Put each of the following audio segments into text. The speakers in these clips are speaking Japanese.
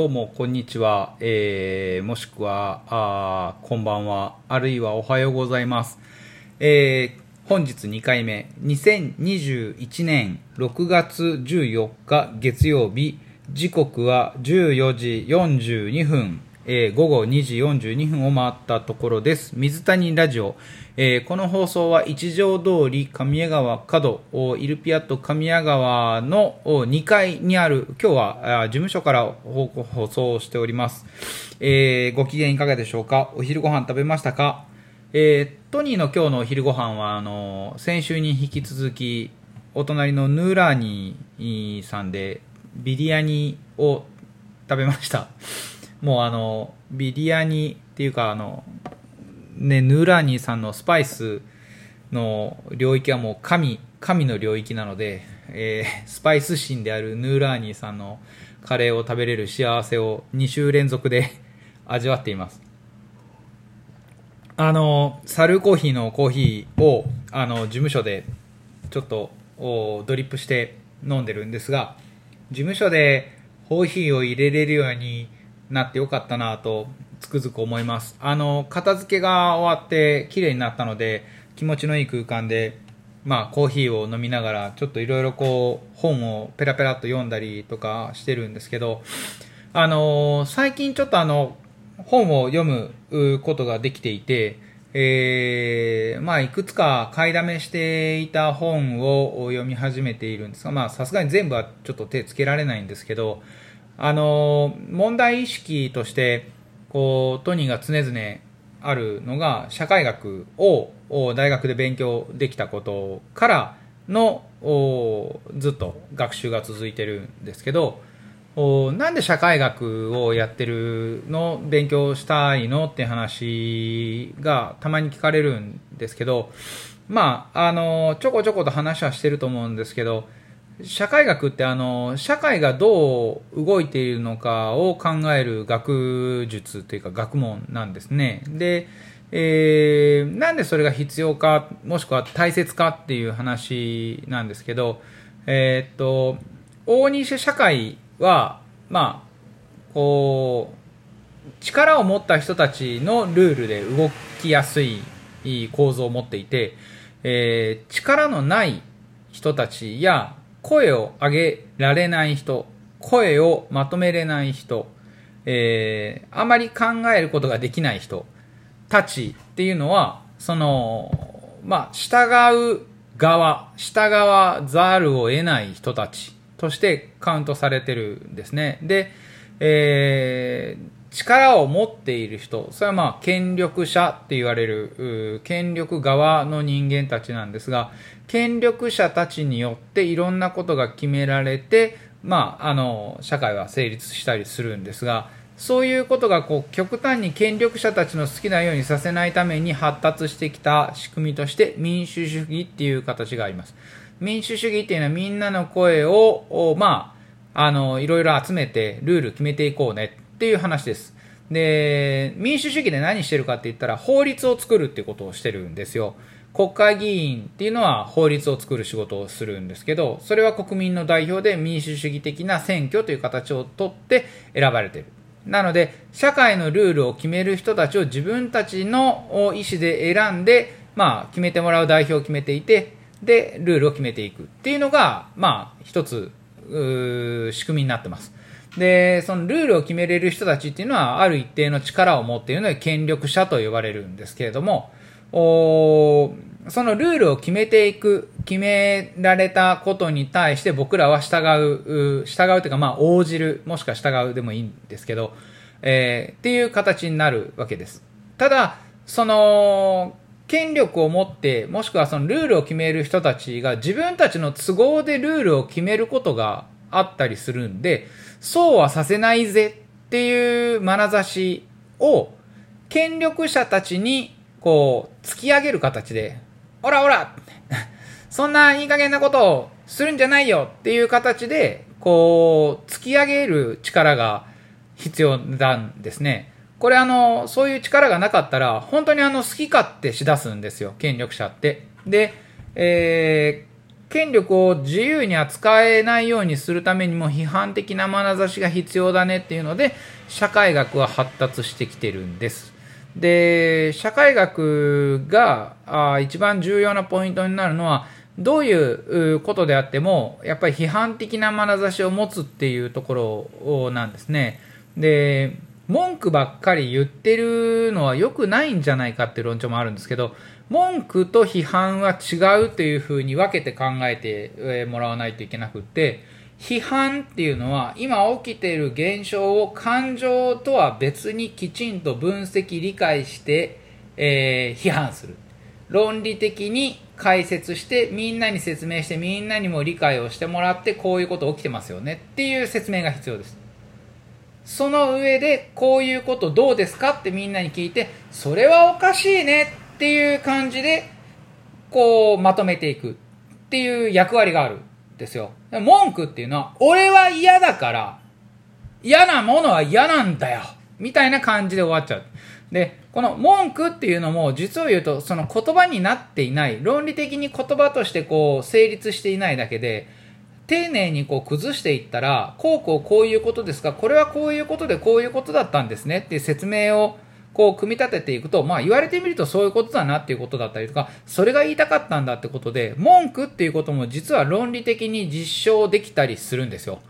どうも、こんにちは。えー、もしくは、あこんばんは。あるいはおはようございます。えー、本日2回目。2021年6月14日月曜日。時刻は14時42分。えー、午後2時42分を回ったところです。水谷ラジオ。えー、この放送は一条通り上江川角、イルピアット上江川の2階にある、今日は事務所から放送しております。えー、ご機嫌いかがでしょうか？お昼ご飯食べましたか？えー、トニーの今日のお昼ご飯は、あの、先週に引き続き、お隣のヌーラーニーさんでビリヤニを食べました。もうあの、ビリヤニっていうか、あの、ね、ヌーラーニーさんのスパイスの領域はもう神、神の領域なので、えー、スパイス神であるヌーラーニーさんのカレーを食べれる幸せを2週連続で味わっています。あの、サルコーヒーのコーヒーを、あの、事務所でちょっとドリップして飲んでるんですが、事務所でコーヒーを入れれるようになってよかったなとつくづく思います。あの、片付けが終わって綺麗になったので、気持ちのいい空間で、まあ、コーヒーを飲みながら、ちょっといろいろこう、本をペラペラと読んだりとかしてるんですけど、あの、最近ちょっとあの、本を読むことができていて、えー、まあ、いくつか買いだめしていた本を読み始めているんですが、まあ、さすがに全部はちょっと手つけられないんですけど、あの、問題意識として、こう、トニーが常々あるのが、社会学を大学で勉強できたことからの、ずっと学習が続いてるんですけど、なんで社会学をやってるの勉強したいのって話がたまに聞かれるんですけど、まあ、あの、ちょこちょこと話はしてると思うんですけど、社会学ってあの、社会がどう動いているのかを考える学術というか学問なんですね。で、えー、なんでそれが必要か、もしくは大切かっていう話なんですけど、えー、っと、大西社会は、まあ、こう、力を持った人たちのルールで動きやすい構造を持っていて、えー、力のない人たちや声を上げられない人、声をまとめれない人、えー、あまり考えることができない人たちっていうのは、その、まあ、従う側、従わざるを得ない人たちとしてカウントされてるんですね。で、えー、力を持っている人、それはまあ権力者って言われる、権力側の人間たちなんですが、権力者たちによっていろんなことが決められて、まあ、あの、社会は成立したりするんですが、そういうことがこう極端に権力者たちの好きなようにさせないために発達してきた仕組みとして民主主義っていう形があります。民主主義っていうのはみんなの声を、まあ、あの、いろいろ集めてルール決めていこうねっていう話です。で、民主主義で何してるかって言ったら法律を作るってことをしてるんですよ。国会議員っていうのは法律を作る仕事をするんですけど、それは国民の代表で民主主義的な選挙という形をとって選ばれてる。なので、社会のルールを決める人たちを自分たちの意思で選んで、まあ、決めてもらう代表を決めていて、で、ルールを決めていくっていうのが、まあ、一つ、仕組みになってます。で、そのルールを決めれる人たちっていうのは、ある一定の力を持っているので、権力者と呼ばれるんですけれども、おそのルールを決めていく、決められたことに対して僕らは従う、従うというか、まあ、応じる、もしくは従うでもいいんですけど、えー、っていう形になるわけです。ただ、その、権力を持って、もしくはそのルールを決める人たちが自分たちの都合でルールを決めることがあったりするんで、そうはさせないぜっていう眼差しを権力者たちにこう突き上げる形で、おらおらそんないい加減なことをするんじゃないよっていう形で、こう、突き上げる力が必要なんですね。これあの、そういう力がなかったら、本当にあの、好き勝手しだすんですよ、権力者って。で、えー、権力を自由に扱えないようにするためにも批判的な眼差しが必要だねっていうので、社会学は発達してきてるんです。で、社会学があ一番重要なポイントになるのは、どういうことであっても、やっぱり批判的な眼差しを持つっていうところなんですね。で、文句ばっかり言ってるのは良くないんじゃないかっていう論調もあるんですけど、文句と批判は違うというふうに分けて考えてもらわないといけなくって、批判っていうのは今起きている現象を感情とは別にきちんと分析理解して、えー、批判する。論理的に解説してみんなに説明してみんなにも理解をしてもらってこういうこと起きてますよねっていう説明が必要です。その上でこういうことどうですかってみんなに聞いてそれはおかしいねっていう感じでこうまとめていくっていう役割がある。ですよ。文句っていうのは、俺は嫌だから、嫌なものは嫌なんだよみたいな感じで終わっちゃう。で、この文句っていうのも、実を言うと、その言葉になっていない、論理的に言葉としてこう、成立していないだけで、丁寧にこう崩していったら、こうこうこういうことですか、これはこういうことでこういうことだったんですねっていう説明をこう組み立てていくと、まあ言われてみるとそういうことだなっていうことだったりとか、それが言いたかったんだってことで、文句っていうことも実は論理的に実証できたりするんですよ。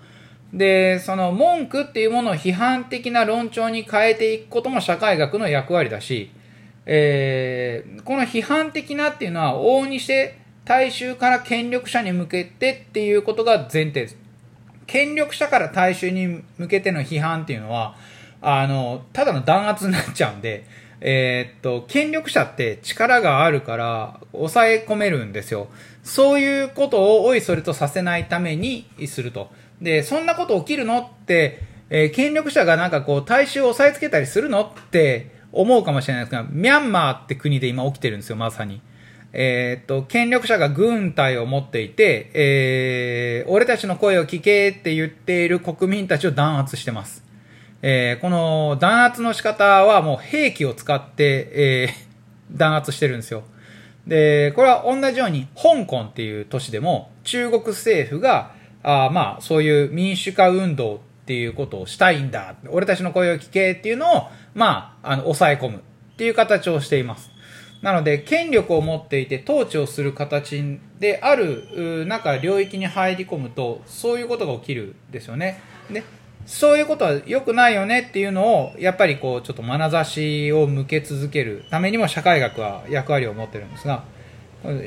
で、その文句っていうものを批判的な論調に変えていくことも社会学の役割だし、えー、この批判的なっていうのは往々にして大衆から権力者に向けてっていうことが前提です。権力者から大衆に向けての批判っていうのは、あの、ただの弾圧になっちゃうんで、えー、っと、権力者って力があるから抑え込めるんですよ。そういうことをおいそれとさせないためにすると。で、そんなこと起きるのって、えー、権力者がなんかこう、大衆を押さえつけたりするのって思うかもしれないですが、ミャンマーって国で今起きてるんですよ、まさに。えー、っと、権力者が軍隊を持っていて、えー、俺たちの声を聞けって言っている国民たちを弾圧してます。えー、この弾圧の仕方はもう兵器を使って、えー、弾圧してるんですよ。で、これは同じように香港っていう都市でも中国政府が、あまあそういう民主化運動っていうことをしたいんだ。俺たちの声を聞けっていうのを、まあ、あの、抑え込むっていう形をしています。なので、権力を持っていて統治をする形である、なんか領域に入り込むと、そういうことが起きるんですよね。で、そういうことは良くないよねっていうのを、やっぱりこう、ちょっと眼差しを向け続けるためにも社会学は役割を持ってるんですが、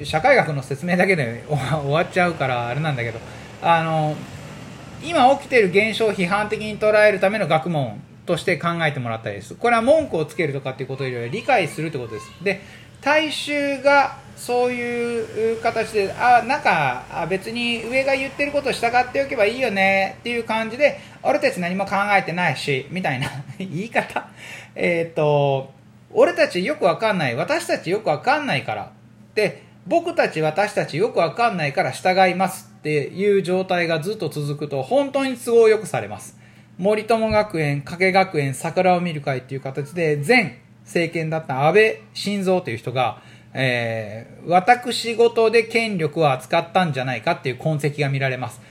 社会学の説明だけで 終わっちゃうからあれなんだけど、あの、今起きてる現象を批判的に捉えるための学問として考えてもらったりです。これは文句をつけるとかっていうことよりは理解するってことです。で、大衆がそういう形で、あ、なんか別に上が言ってること従っておけばいいよねっていう感じで、俺たち何も考えてないし、みたいな 言い方。えっ、ー、と、俺たちよくわかんない、私たちよくわかんないから。で、僕たち私たちよくわかんないから従いますっていう状態がずっと続くと本当に都合よくされます。森友学園、加計学園、桜を見る会っていう形で前政権だった安倍晋三という人が、えー、私事で権力を扱ったんじゃないかっていう痕跡が見られます。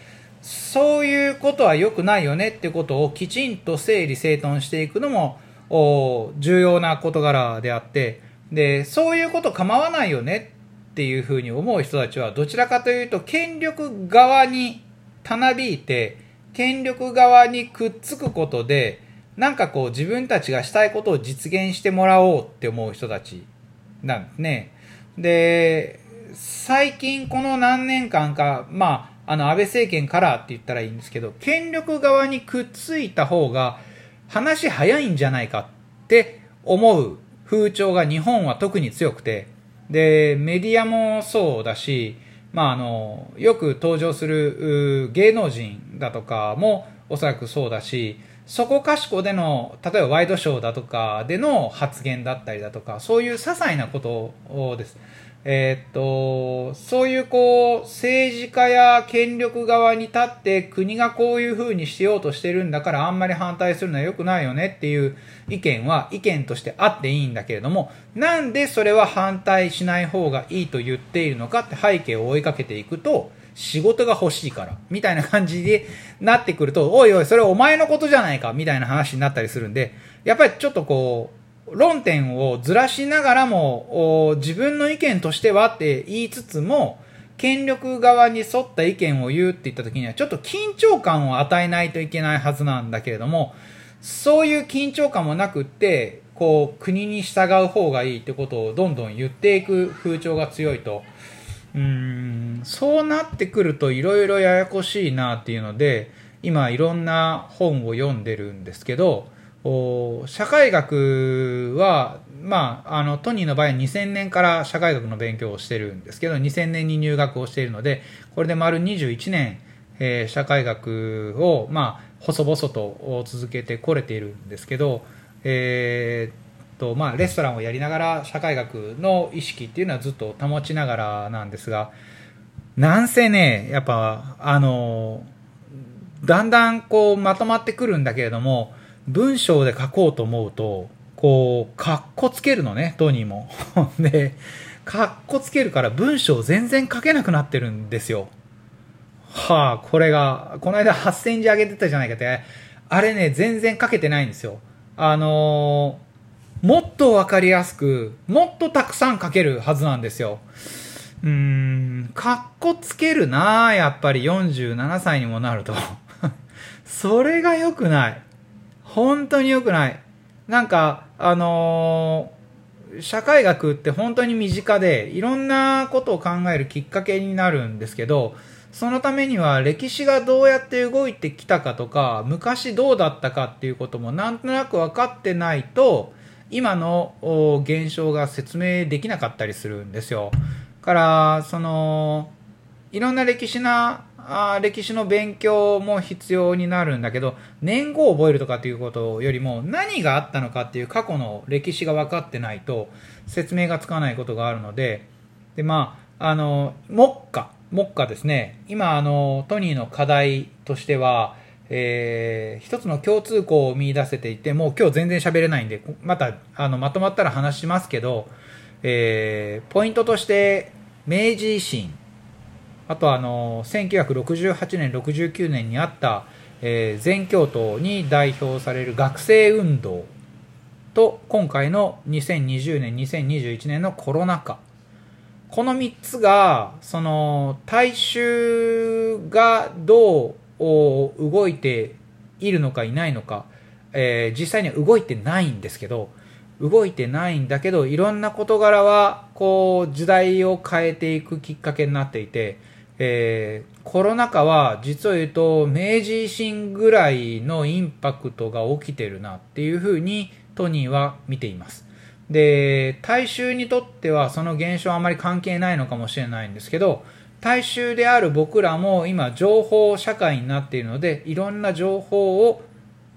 そういうことは良くないよねってことをきちんと整理整頓していくのも重要な事柄であって、で、そういうこと構わないよねっていうふうに思う人たちはどちらかというと権力側にたなびいて、権力側にくっつくことで、なんかこう自分たちがしたいことを実現してもらおうって思う人たちなんですね。で、最近この何年間か、まあ、あの安倍政権からって言ったらいいんですけど、権力側にくっついた方が話早いんじゃないかって思う風潮が日本は特に強くて、で、メディアもそうだし、まあ、あの、よく登場する芸能人だとかもおそらくそうだし、そこかしこでの、例えばワイドショーだとかでの発言だったりだとか、そういう些細なことです。えー、っと、そういうこう、政治家や権力側に立って国がこういう風にしようとしてるんだからあんまり反対するのは良くないよねっていう意見は意見としてあっていいんだけれども、なんでそれは反対しない方がいいと言っているのかって背景を追いかけていくと、仕事が欲しいから、みたいな感じでなってくると、おいおい、それお前のことじゃないか、みたいな話になったりするんで、やっぱりちょっとこう、論点をずらしながらも、自分の意見としてはって言いつつも、権力側に沿った意見を言うって言った時には、ちょっと緊張感を与えないといけないはずなんだけれども、そういう緊張感もなくって、こう、国に従う方がいいってことをどんどん言っていく風潮が強いと、そうなってくるといろいろややこしいなっていうので、今いろんな本を読んでるんですけど、社会学は、まあ、あの、トニーの場合は2000年から社会学の勉強をしてるんですけど、2000年に入学をしているので、これで丸21年、えー、社会学を、まあ、細々と続けてこれているんですけど、えー、と、まあ、レストランをやりながら社会学の意識っていうのはずっと保ちながらなんですが、なんせね、やっぱ、あの、だんだんこうまとまってくるんだけれども、文章で書こうと思うと、こう、かっこつけるのね、トニーも。で、かっこつけるから文章全然書けなくなってるんですよ。はあ、これが、この間8センチ上げてたじゃないかって、あれね、全然書けてないんですよ。あのー、もっとわかりやすく、もっとたくさん書けるはずなんですよ。うーん、かっこつけるなやっぱり47歳にもなると。それが良くない。本当に良くない。なんか、あのー、社会学って本当に身近で、いろんなことを考えるきっかけになるんですけど、そのためには歴史がどうやって動いてきたかとか、昔どうだったかっていうこともなんとなく分かってないと、今の現象が説明できなかったりするんですよ。から、その、いろんな歴史なあ歴史の勉強も必要になるんだけど、年号を覚えるとかっていうことよりも、何があったのかっていう過去の歴史が分かってないと、説明がつかないことがあるので、で、まあ、あの、目下、目下ですね、今、あの、トニーの課題としては、えー、一つの共通項を見出せていて、もう今日全然喋れないんで、また、あの、まとまったら話しますけど、えー、ポイントとして、明治維新、あとあの1968年、69年にあった、えー、全教頭に代表される学生運動と今回の2020年、2021年のコロナ禍。この3つが、その、大衆がどう動いているのかいないのか、えー、実際には動いてないんですけど、動いてないんだけど、いろんな事柄は、こう、時代を変えていくきっかけになっていて、えー、コロナ禍は実を言うと明治維新ぐらいのインパクトが起きてるなっていうふうにトニーは見ています。で、大衆にとってはその現象はあまり関係ないのかもしれないんですけど、大衆である僕らも今情報社会になっているので、いろんな情報を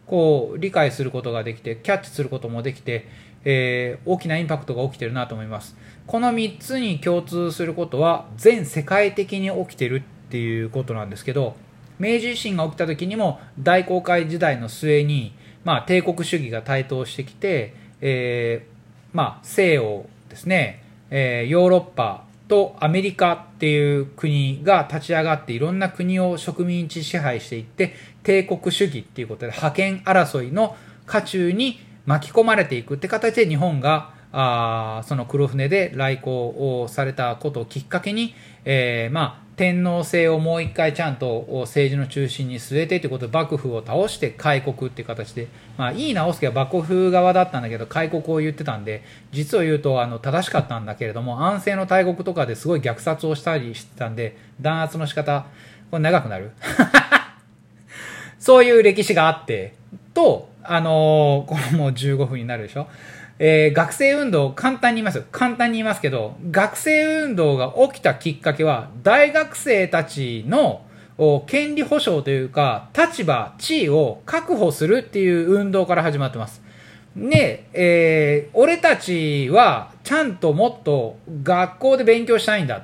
こう理解することができて、キャッチすることもできて、えー、大きなインパクトが起きてるなと思います。この3つに共通することは全世界的に起きてるっていうことなんですけど明治維新が起きた時にも大航海時代の末に、まあ、帝国主義が台頭してきて、えー、まあ、西欧ですね、えー、ヨーロッパとアメリカっていう国が立ち上がっていろんな国を植民地支配していって帝国主義っていうことで覇権争いの渦中に巻き込まれていくって形で日本があその黒船で来航をされたことをきっかけに、えー、まあ、天皇制をもう一回ちゃんと政治の中心に据えてということで幕府を倒して開国っていう形で、まあ、いい直すけは幕府側だったんだけど開国を言ってたんで実を言うとあの正しかったんだけれども安政の大国とかですごい虐殺をしたりしてたんで弾圧の仕方これ長くなる？そういう歴史があってとあのー、これもう15分になるでしょ？えー、学生運動、簡単に言いますよ。簡単に言いますけど、学生運動が起きたきっかけは、大学生たちの権利保障というか、立場、地位を確保するっていう運動から始まってます。で、えー、俺たちはちゃんともっと学校で勉強したいんだ。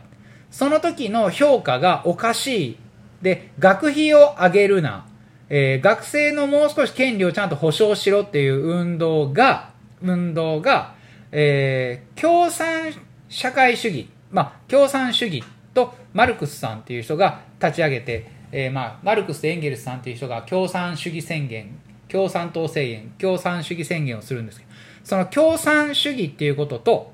その時の評価がおかしい。で、学費を上げるな。えー、学生のもう少し権利をちゃんと保障しろっていう運動が、運動が、えー、共産社会主義、まあ、共産主義とマルクスさんっていう人が立ち上げて、えー、まあ、マルクスとエンゲルスさんっていう人が共産主義宣言、共産党宣言、共産主義宣言をするんですけど、その共産主義っていうことと、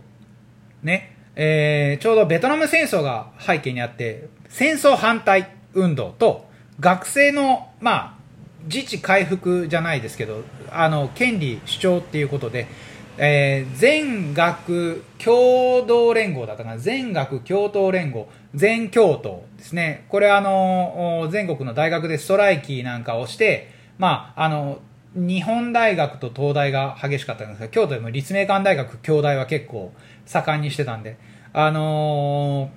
ね、えー、ちょうどベトナム戦争が背景にあって、戦争反対運動と、学生の、まあ、自治回復じゃないですけど、あの、権利主張っていうことで、えー、全学共同連合だったかな、全学共闘連合、全共闘ですね。これあの、全国の大学でストライキなんかをして、まあ、あの、日本大学と東大が激しかったんですが、京都でも立命館大学、京大は結構盛んにしてたんで、あの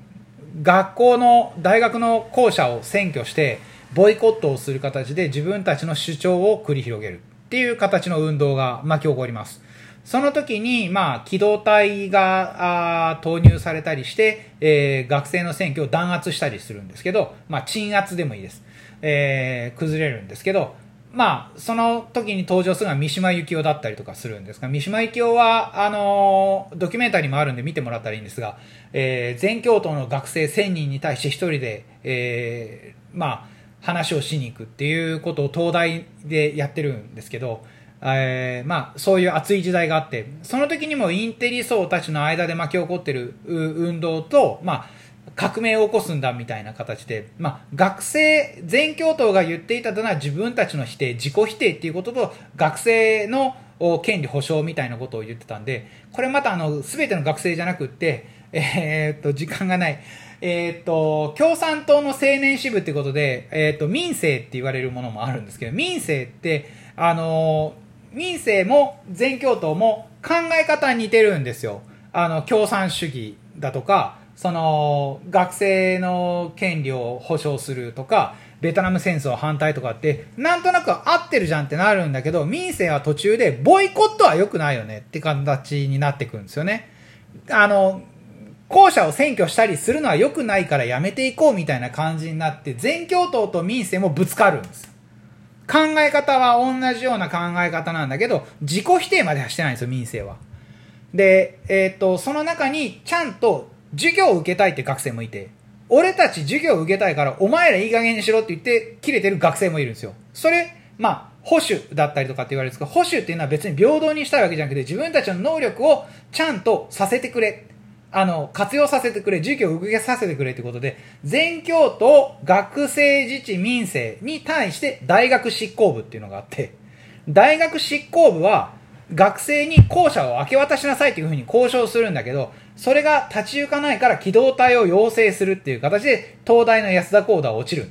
ー、学校の、大学の校舎を占拠して、ボイコットをする形で自分たちの主張を繰り広げるっていう形の運動が巻き起こります。その時に、まあ、機動隊が投入されたりして、えー、学生の選挙を弾圧したりするんですけど、まあ、鎮圧でもいいです。えー、崩れるんですけど、まあ、その時に登場するのは三島由紀夫だったりとかするんですが、三島由紀夫は、あのー、ドキュメンタリーもあるんで見てもらったらいいんですが、えー、全教頭の学生1000人に対して一人で、えー、まあ、話をしに行くっていうことを東大でやってるんですけど、えー、まあ、そういう熱い時代があって、その時にもインテリ層たちの間で巻き起こってる運動と、まあ、革命を起こすんだみたいな形で、まあ、学生、全教頭が言っていたのは自分たちの否定、自己否定っていうことと、学生の権利保障みたいなことを言ってたんで、これまたあの、すべての学生じゃなくって、えー、っと、時間がない。えー、と、共産党の青年支部ってことで、えー、と、民政って言われるものもあるんですけど、民政って、あの民政も全教頭も考え方に似てるんですよ。あの、共産主義だとか、その、学生の権利を保障するとか、ベトナム戦争反対とかって、なんとなく合ってるじゃんってなるんだけど、民政は途中で、ボイコットは良くないよねって形になってくるんですよね。あの、校舎を占拠したりするのは良くないからやめていこうみたいな感じになって、全教頭と民政もぶつかるんです。考え方は同じような考え方なんだけど、自己否定まではしてないんですよ、民政は。で、えー、っと、その中にちゃんと授業を受けたいって学生もいて、俺たち授業を受けたいから、お前らいい加減にしろって言って切れてる学生もいるんですよ。それ、まあ、保守だったりとかって言われるんですけど、保守っていうのは別に平等にしたいわけじゃなくて、自分たちの能力をちゃんとさせてくれ。あの、活用させてくれ、授業を受けさせてくれということで、全教と学生自治民生に対して大学執行部っていうのがあって、大学執行部は学生に校舎を明け渡しなさいというふうに交渉するんだけど、それが立ち行かないから機動隊を要請するっていう形で、東大の安田講堂は落ちる。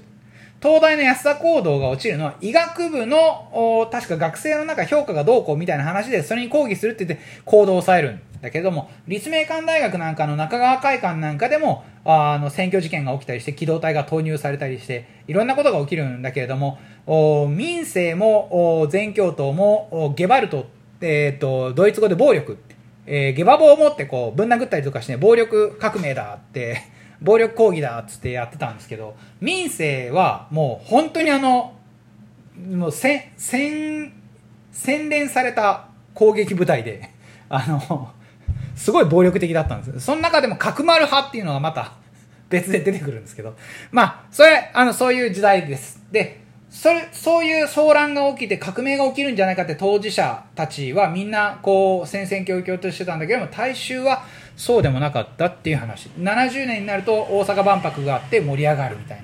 東大の安田講堂が落ちるのは、医学部の、確か学生の中評価がどうこうみたいな話で、それに抗議するって言って行動を抑えるだけども、立命館大学なんかの中川会館なんかでも、あの、選挙事件が起きたりして、機動隊が投入されたりして、いろんなことが起きるんだけれども、お民政も、お全教頭も、ゲバルト、えっ、ー、と、ドイツ語で暴力えー、ゲバ棒を持ってこう、ぶん殴ったりとかして、暴力革命だって、暴力抗議だっつってやってたんですけど、民政はもう本当にあの、もう洗、洗、洗練された攻撃部隊で、あの、すごい暴力的だったんですその中でも角丸派っていうのがまた 別で出てくるんですけど、まあ、それ、あの、そういう時代です。で、それ、そういう騒乱が起きて革命が起きるんじゃないかって当事者たちはみんなこう戦々恐々としてたんだけども大衆はそうでもなかったっていう話。70年になると大阪万博があって盛り上がるみたい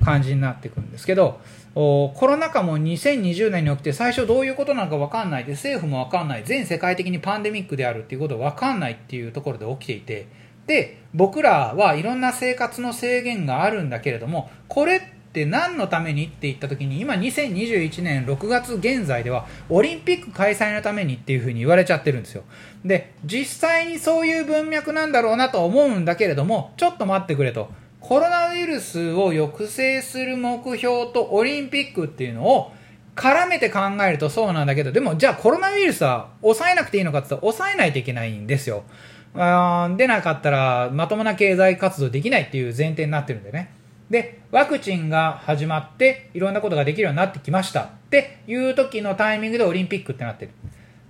な感じになってくるんですけどコロナ禍も2020年に起きて最初どういうことなのか分かんない。で政府も分かんない。全世界的にパンデミックであるっていうこと分かんないっていうところで起きていて。で僕らはいろんな生活の制限があるんだけれどもこれって何のためにって言った時に今2021年6月現在ではオリンピック開催のためにっていうふうに言われちゃってるんですよ。で実際にそういう文脈なんだろうなと思うんだけれどもちょっと待ってくれと。コロナウイルスを抑制する目標とオリンピックっていうのを絡めて考えるとそうなんだけど、でもじゃあコロナウイルスは抑えなくていいのかって言ったら抑えないといけないんですよ。あ出なかったらまともな経済活動できないっていう前提になってるんでね。で、ワクチンが始まっていろんなことができるようになってきましたっていう時のタイミングでオリンピックってなってる。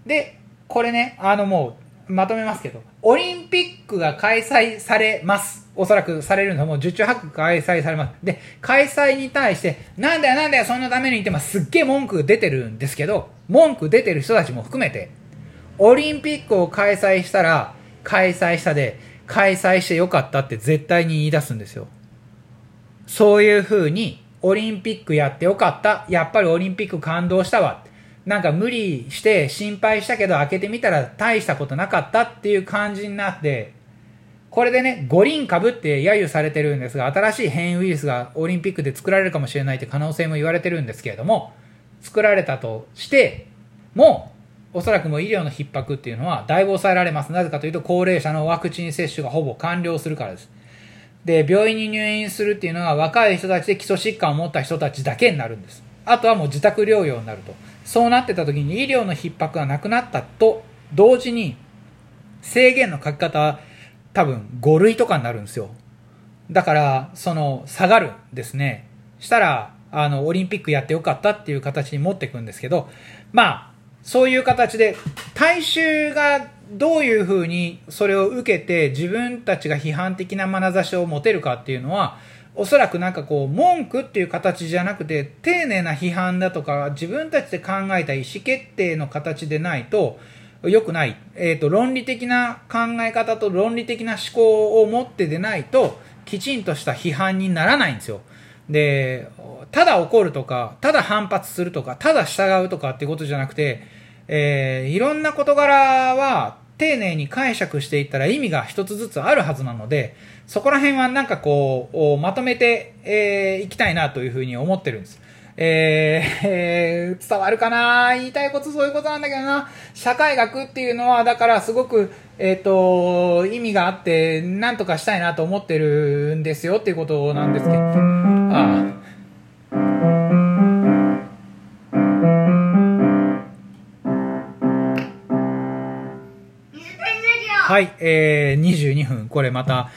で、これね、あのもうまとめますけど、オリンピックが開催されます。おそらくされるのもう十中八九開催されます。で、開催に対して、なんだよなんだよそんなために言ってますっげえ文句出てるんですけど、文句出てる人たちも含めて、オリンピックを開催したら、開催したで、開催してよかったって絶対に言い出すんですよ。そういう風に、オリンピックやってよかった。やっぱりオリンピック感動したわ。なんか無理して心配したけど開けてみたら大したことなかったっていう感じになって、これでね、五輪株って揶揄されてるんですが、新しい変異ウイルスがオリンピックで作られるかもしれないって可能性も言われてるんですけれども、作られたとしても、おそらくもう医療の逼迫っていうのはだいぶ抑えられます。なぜかというと、高齢者のワクチン接種がほぼ完了するからです。で、病院に入院するっていうのは若い人たちで基礎疾患を持った人たちだけになるんです。あとはもう自宅療養になると。そうなってた時に医療の逼迫がなくなったと同時に制限の書き方は多分5類とかになるんですよ。だからその下がるんですね。したらあのオリンピックやってよかったっていう形に持っていくんですけどまあそういう形で大衆がどういうふうにそれを受けて自分たちが批判的な眼差しを持てるかっていうのはおそらくなんかこう、文句っていう形じゃなくて、丁寧な批判だとか、自分たちで考えた意思決定の形でないと、良くない。えっ、ー、と、論理的な考え方と論理的な思考を持ってでないと、きちんとした批判にならないんですよ。で、ただ怒るとか、ただ反発するとか、ただ従うとかっていうことじゃなくて、えー、いろんな事柄は丁寧に解釈していったら意味が一つずつあるはずなので、そこら辺はなんかこう、まとめてい、えー、きたいなというふうに思ってるんです。えー、えー、伝わるかな言いたいことそういうことなんだけどな。社会学っていうのは、だからすごく、えっ、ー、と、意味があって、なんとかしたいなと思ってるんですよっていうことなんですけど。はい、えー、22分。これまた、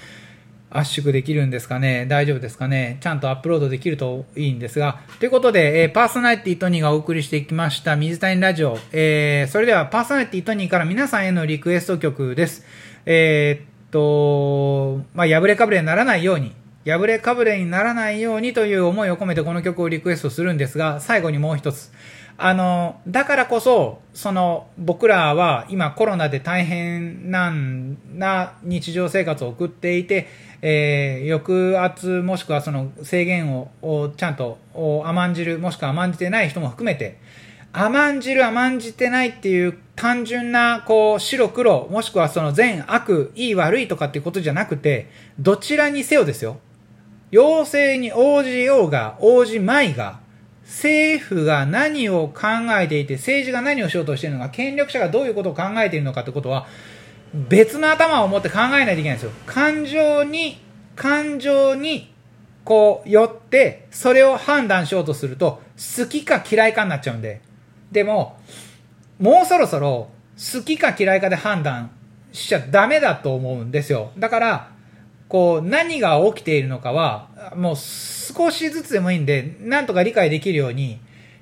圧縮できるんですかね？大丈夫ですかね？ちゃんとアップロードできるといいんですが。ということで、えー、パーソナリティトニーがお送りしてきました水谷ラジオ。えー、それではパーソナリティトニーから皆さんへのリクエスト曲です。えー、っと、まあ、破れかぶれにならないように、破れかぶれにならないようにという思いを込めてこの曲をリクエストするんですが、最後にもう一つ。あの、だからこそ、その、僕らは今コロナで大変なんな日常生活を送っていて、えー、抑圧もしくはその制限ををちゃんと甘んじる、もしくは甘んじてない人も含めて、甘んじる、甘んじてないっていう単純な、こう、白黒、もしくはその善悪、いい悪いとかっていうことじゃなくて、どちらにせよですよ。要請に応じようが、応じまいが、政府が何を考えていて、政治が何をしようとしているのか、権力者がどういうことを考えているのかってことは、別の頭を持って考えないといけないんですよ。感情に、感情に、こう、よって、それを判断しようとすると、好きか嫌いかになっちゃうんで。でも、もうそろそろ、好きか嫌いかで判断しちゃダメだと思うんですよ。だから、こう、何が起きているのかは、もう少しずつでもいいんで、なんとか理解できるように、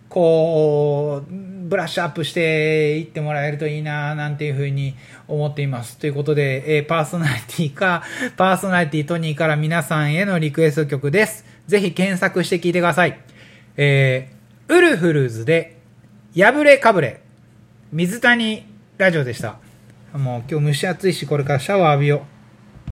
こう、ブラッシュアップしていってもらえるといいな、なんていうふうに思っています。ということで、えー、パーソナリティか、パーソナリティトニーから皆さんへのリクエスト曲です。ぜひ検索して聴いてください。えー、ウルフルズで、破れかぶれ、水谷ラジオでした。もう今日蒸し暑いし、これからシャワー浴びよう。